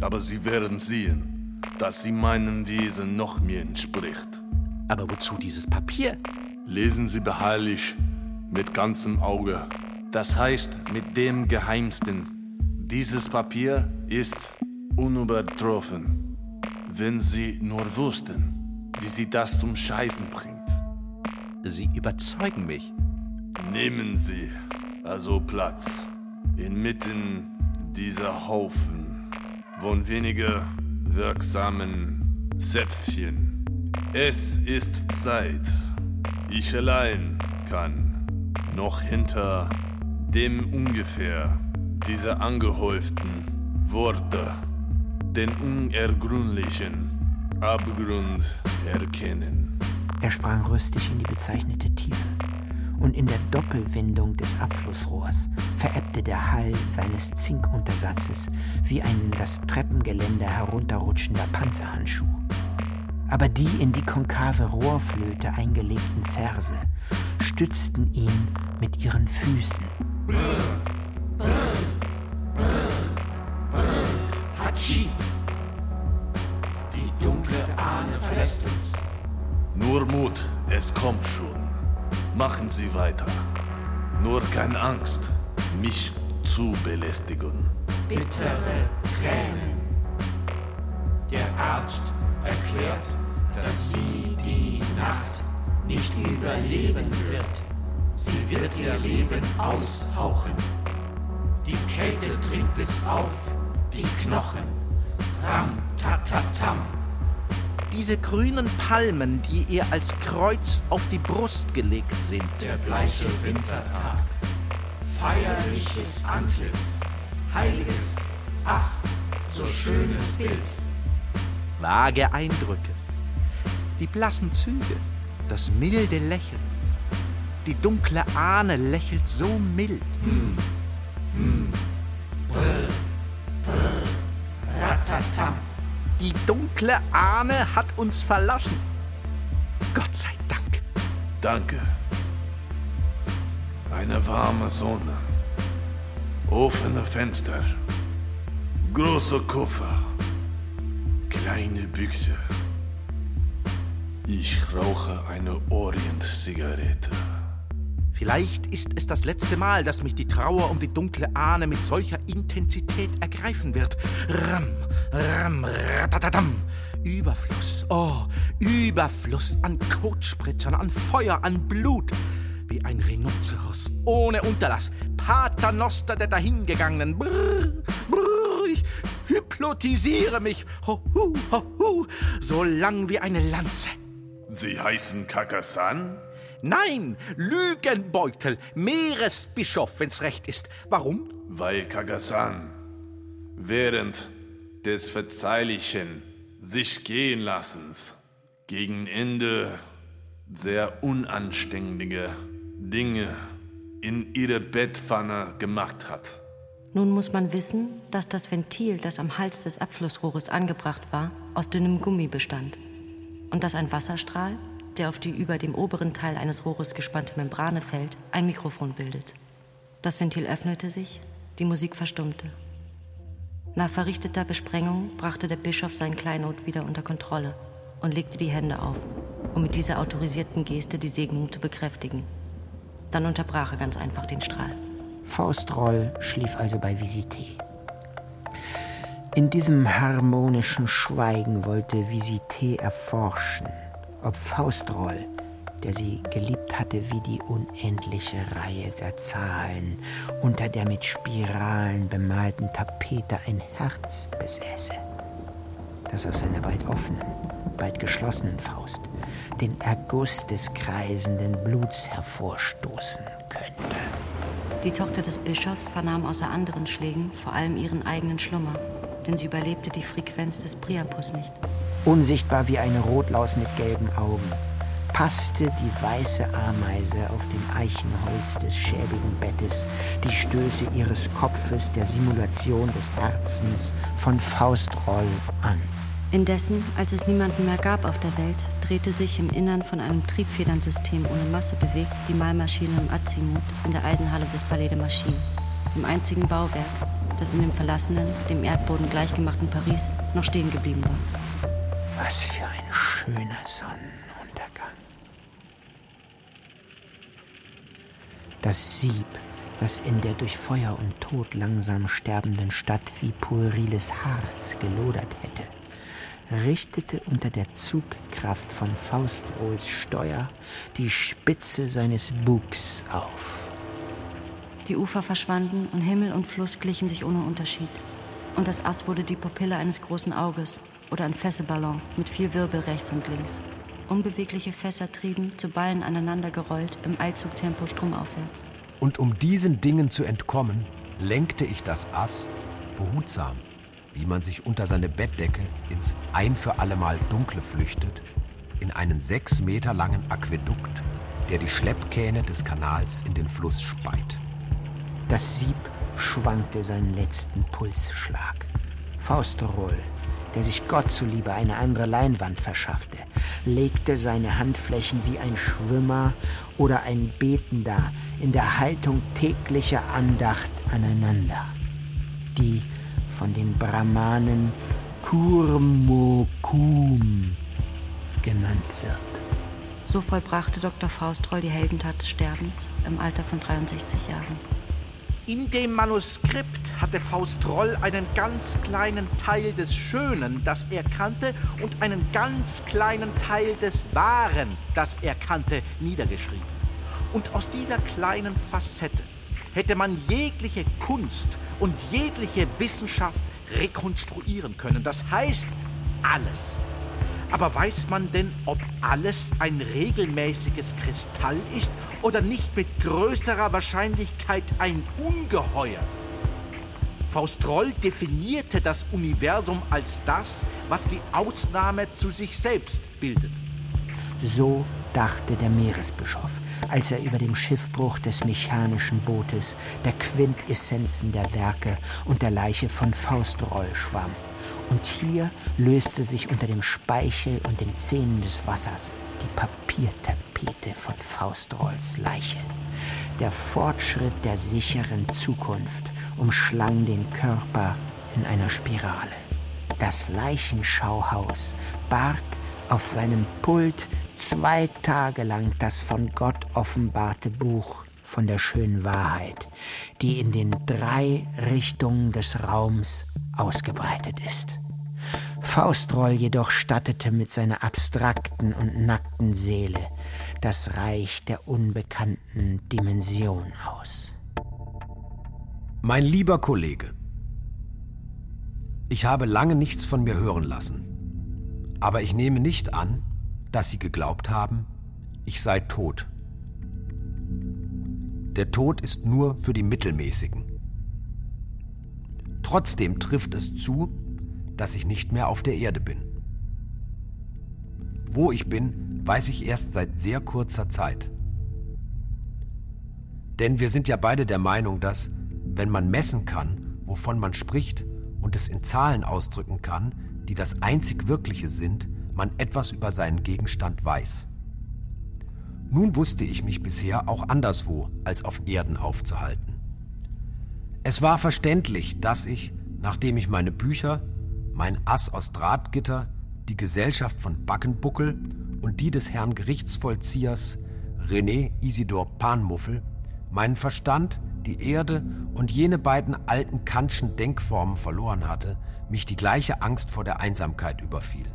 aber sie werden sehen, dass sie meinem Wesen noch mehr entspricht. Aber wozu dieses Papier? Lesen Sie beharrlich, mit ganzem Auge. Das heißt, mit dem Geheimsten. Dieses Papier ist unübertroffen. Wenn Sie nur wussten, wie Sie das zum Scheißen bringt. Sie überzeugen mich. Nehmen Sie also Platz inmitten dieser Haufen von weniger wirksamen Zäpfchen. Es ist Zeit. Ich allein kann noch hinter dem ungefähr dieser angehäuften Worte den unergründlichen Abgrund erkennen. Er sprang rüstig in die bezeichnete Tiefe, und in der Doppelwindung des Abflussrohrs verebbte der Hall seines Zinkuntersatzes wie ein das Treppengeländer herunterrutschender Panzerhandschuh. Aber die in die konkave Rohrflöte eingelegten Verse stützten ihn mit ihren Füßen. Brr, brr, brr, Hatschi! Die dunkle Ahne verlässt uns. Nur Mut, es kommt schon. Machen Sie weiter. Nur keine Angst, mich zu belästigen. Bittere Tränen. Der Arzt erklärt, dass sie die Nacht nicht überleben wird. Sie wird ihr Leben aushauchen. Die Kälte dringt bis auf die Knochen. Ram, tatatam. Diese grünen Palmen, die ihr als Kreuz auf die Brust gelegt sind. Der bleiche Wintertag. Feierliches Antlitz. Heiliges, ach, so schönes Bild. Vage Eindrücke. Die blassen Züge, das milde Lächeln. Die dunkle Ahne lächelt so mild. Die dunkle Ahne hat uns verlassen. Gott sei Dank. Danke. Eine warme Sonne. Offene Fenster. Großer Koffer. Kleine Büchse. Ich rauche eine Orient-Zigarette. Vielleicht ist es das letzte Mal, dass mich die Trauer um die dunkle Ahne mit solcher Intensität ergreifen wird. Ram, ram, ratatatam. Überfluss, oh, Überfluss an Kotspritzern, an Feuer, an Blut. Wie ein Rhinoceros, ohne Unterlass. Paternoster der Dahingegangenen. Brrr, brrr, ich hypnotisiere mich. Ho, hu, ho, hu, so lang wie eine Lanze. Sie heißen Kakasan? Nein, Lügenbeutel, Meeresbischof, wenn's recht ist. Warum? Weil Kagasan während des verzeihlichen sich gehen lassens gegen Ende sehr unanständige Dinge in ihre Bettpfanne gemacht hat. Nun muss man wissen, dass das Ventil, das am Hals des Abflussrohres angebracht war, aus dünnem Gummi bestand und dass ein Wasserstrahl, der auf die über dem oberen Teil eines Rohres gespannte Membrane fällt, ein Mikrofon bildet. Das Ventil öffnete sich, die Musik verstummte. Nach verrichteter Besprengung brachte der Bischof sein Kleinod wieder unter Kontrolle und legte die Hände auf, um mit dieser autorisierten Geste die Segnung zu bekräftigen. Dann unterbrach er ganz einfach den Strahl. Faustroll schlief also bei Visité. In diesem harmonischen Schweigen wollte Visité erforschen, ob Faustroll, der sie geliebt hatte wie die unendliche Reihe der Zahlen, unter der mit Spiralen bemalten Tapete ein Herz besäße, das aus seiner bald offenen, bald geschlossenen Faust den Erguss des kreisenden Bluts hervorstoßen könnte. Die Tochter des Bischofs vernahm außer anderen Schlägen vor allem ihren eigenen Schlummer, denn sie überlebte die Frequenz des Priapus nicht. Unsichtbar wie eine Rotlaus mit gelben Augen passte die weiße Ameise auf dem Eichenholz des schäbigen Bettes die Stöße ihres Kopfes der Simulation des Herzens von Faustroll an. Indessen, als es niemanden mehr gab auf der Welt, drehte sich im Innern von einem Triebfedernsystem ohne Masse bewegt die Malmaschine im Azimut in der Eisenhalle des Palais de Machine, dem einzigen Bauwerk, das in dem verlassenen, dem Erdboden gleichgemachten Paris noch stehen geblieben war. Was für ein schöner Sonnenuntergang. Das Sieb, das in der durch Feuer und Tod langsam sterbenden Stadt wie pueriles Harz gelodert hätte, richtete unter der Zugkraft von Faustrolls Steuer die Spitze seines Bugs auf. Die Ufer verschwanden und Himmel und Fluss glichen sich ohne Unterschied. Und das Ass wurde die Pupille eines großen Auges oder ein Fesselballon mit vier Wirbel rechts und links. Unbewegliche Fässer trieben, zu Ballen aneinandergerollt, im Eilzugtempo stromaufwärts. Und um diesen Dingen zu entkommen, lenkte ich das Ass behutsam, wie man sich unter seine Bettdecke ins ein für allemal Dunkle flüchtet, in einen sechs Meter langen Aquädukt, der die Schleppkähne des Kanals in den Fluss speit. Das Sieb schwankte seinen letzten Pulsschlag. Fausteroll, der sich Gott zuliebe eine andere Leinwand verschaffte, legte seine Handflächen wie ein Schwimmer oder ein Betender in der Haltung täglicher Andacht aneinander, die von den Brahmanen Kurmokum genannt wird. So vollbrachte Dr. Faustroll die Heldentat des Sterbens im Alter von 63 Jahren. In dem Manuskript hatte Faust Roll einen ganz kleinen Teil des Schönen, das er kannte, und einen ganz kleinen Teil des Wahren, das er kannte, niedergeschrieben. Und aus dieser kleinen Facette hätte man jegliche Kunst und jegliche Wissenschaft rekonstruieren können. Das heißt, alles. Aber weiß man denn, ob alles ein regelmäßiges Kristall ist oder nicht mit größerer Wahrscheinlichkeit ein Ungeheuer? Faust Roll definierte das Universum als das, was die Ausnahme zu sich selbst bildet. So dachte der Meeresbischof, als er über dem Schiffbruch des mechanischen Bootes, der Quintessenzen der Werke und der Leiche von Faustroll schwamm. Und hier löste sich unter dem Speichel und den Zähnen des Wassers die Papiertapete von Faustrolls Leiche. Der Fortschritt der sicheren Zukunft umschlang den Körper in einer Spirale. Das Leichenschauhaus barg auf seinem Pult zwei Tage lang das von Gott offenbarte Buch von der schönen Wahrheit, die in den drei Richtungen des Raums ausgebreitet ist. Faustroll jedoch stattete mit seiner abstrakten und nackten Seele das Reich der unbekannten Dimension aus. Mein lieber Kollege, ich habe lange nichts von mir hören lassen, aber ich nehme nicht an, dass Sie geglaubt haben, ich sei tot. Der Tod ist nur für die Mittelmäßigen. Trotzdem trifft es zu, dass ich nicht mehr auf der Erde bin. Wo ich bin, weiß ich erst seit sehr kurzer Zeit. Denn wir sind ja beide der Meinung, dass, wenn man messen kann, wovon man spricht und es in Zahlen ausdrücken kann, die das einzig Wirkliche sind, man etwas über seinen Gegenstand weiß. Nun wusste ich mich bisher auch anderswo als auf Erden aufzuhalten. Es war verständlich, dass ich, nachdem ich meine Bücher, mein Ass aus Drahtgitter, die Gesellschaft von Backenbuckel und die des Herrn Gerichtsvollziehers René Isidor Panmuffel, meinen Verstand, die Erde und jene beiden alten Kantschen Denkformen verloren hatte, mich die gleiche Angst vor der Einsamkeit überfiel.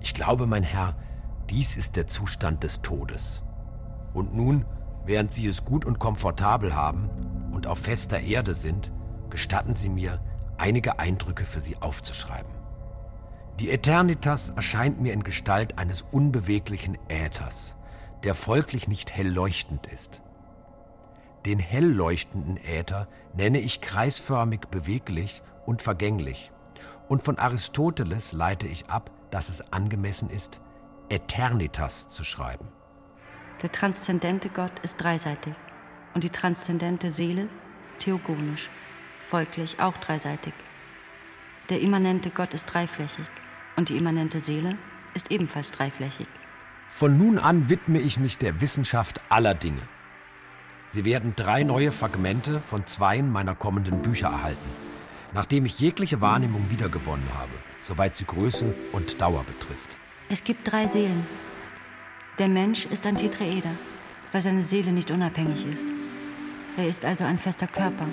Ich glaube, mein Herr, dies ist der Zustand des Todes. Und nun, während Sie es gut und komfortabel haben und auf fester Erde sind, gestatten Sie mir, einige Eindrücke für Sie aufzuschreiben. Die Eternitas erscheint mir in Gestalt eines unbeweglichen Äthers, der folglich nicht hell leuchtend ist. Den hell leuchtenden Äther nenne ich kreisförmig beweglich und vergänglich, und von Aristoteles leite ich ab, dass es angemessen ist, Eternitas zu schreiben. Der transzendente Gott ist dreiseitig und die transzendente Seele theogonisch, folglich auch dreiseitig. Der immanente Gott ist dreiflächig und die immanente Seele ist ebenfalls dreiflächig. Von nun an widme ich mich der Wissenschaft aller Dinge. Sie werden drei neue Fragmente von zweien meiner kommenden Bücher erhalten, nachdem ich jegliche Wahrnehmung wiedergewonnen habe soweit sie Größe und Dauer betrifft. Es gibt drei Seelen. Der Mensch ist ein Tetraeder, weil seine Seele nicht unabhängig ist. Er ist also ein fester Körper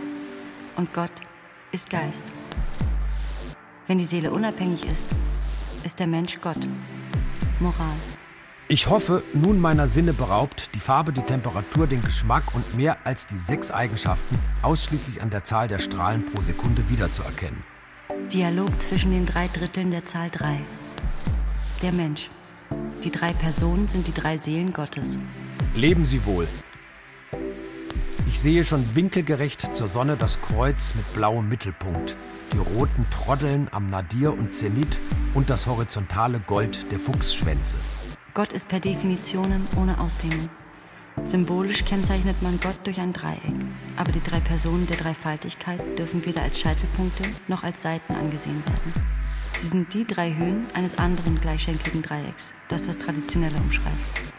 und Gott ist Geist. Wenn die Seele unabhängig ist, ist der Mensch Gott. Moral. Ich hoffe, nun meiner Sinne beraubt, die Farbe, die Temperatur, den Geschmack und mehr als die sechs Eigenschaften ausschließlich an der Zahl der Strahlen pro Sekunde wiederzuerkennen. Dialog zwischen den drei Dritteln der Zahl 3. Der Mensch. Die drei Personen sind die drei Seelen Gottes. Leben Sie wohl. Ich sehe schon winkelgerecht zur Sonne das Kreuz mit blauem Mittelpunkt, die roten Troddeln am Nadir und Zenit und das horizontale Gold der Fuchsschwänze. Gott ist per Definition ohne Ausdehnung. Symbolisch kennzeichnet man Gott durch ein Dreieck, aber die drei Personen der Dreifaltigkeit dürfen weder als Scheitelpunkte noch als Seiten angesehen werden. Sie sind die drei Höhen eines anderen gleichschenkligen Dreiecks, das das Traditionelle umschreibt.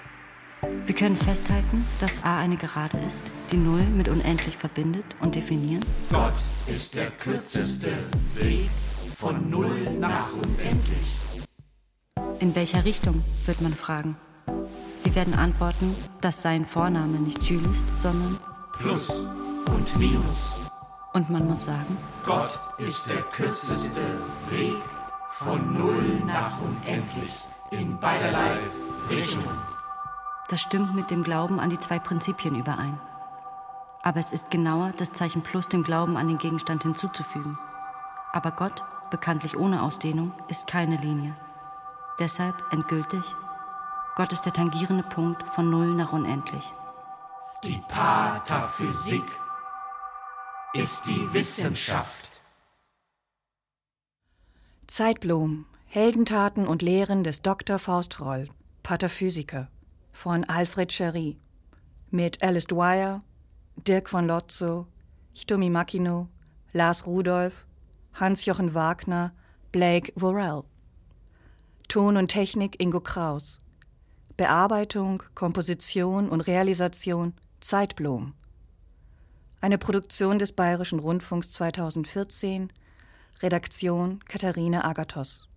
Wir können festhalten, dass A eine Gerade ist, die Null mit unendlich verbindet und definieren. Gott ist der kürzeste Weg von Null nach unendlich. In welcher Richtung, wird man fragen. Wir werden antworten, dass sein Vorname nicht Jules ist, sondern Plus und Minus. Und man muss sagen, Gott ist der kürzeste Weg von Null nach Unendlich in beiderlei Richtungen. Das stimmt mit dem Glauben an die zwei Prinzipien überein. Aber es ist genauer, das Zeichen Plus dem Glauben an den Gegenstand hinzuzufügen. Aber Gott, bekanntlich ohne Ausdehnung, ist keine Linie. Deshalb endgültig, Gott ist der tangierende Punkt von Null nach Unendlich. Die Pataphysik ist die Wissenschaft. Zeitblom, Heldentaten und Lehren des Dr. Faust Roll, Pataphysiker, von Alfred Chery. Mit Alice Dwyer, Dirk von Lotzo, Hitomi Makino, Lars Rudolph, Hans-Jochen Wagner, Blake Worrell. Ton und Technik Ingo Kraus. Bearbeitung, Komposition und Realisation Zeitblom. Eine Produktion des Bayerischen Rundfunks 2014. Redaktion Katharina Agathos.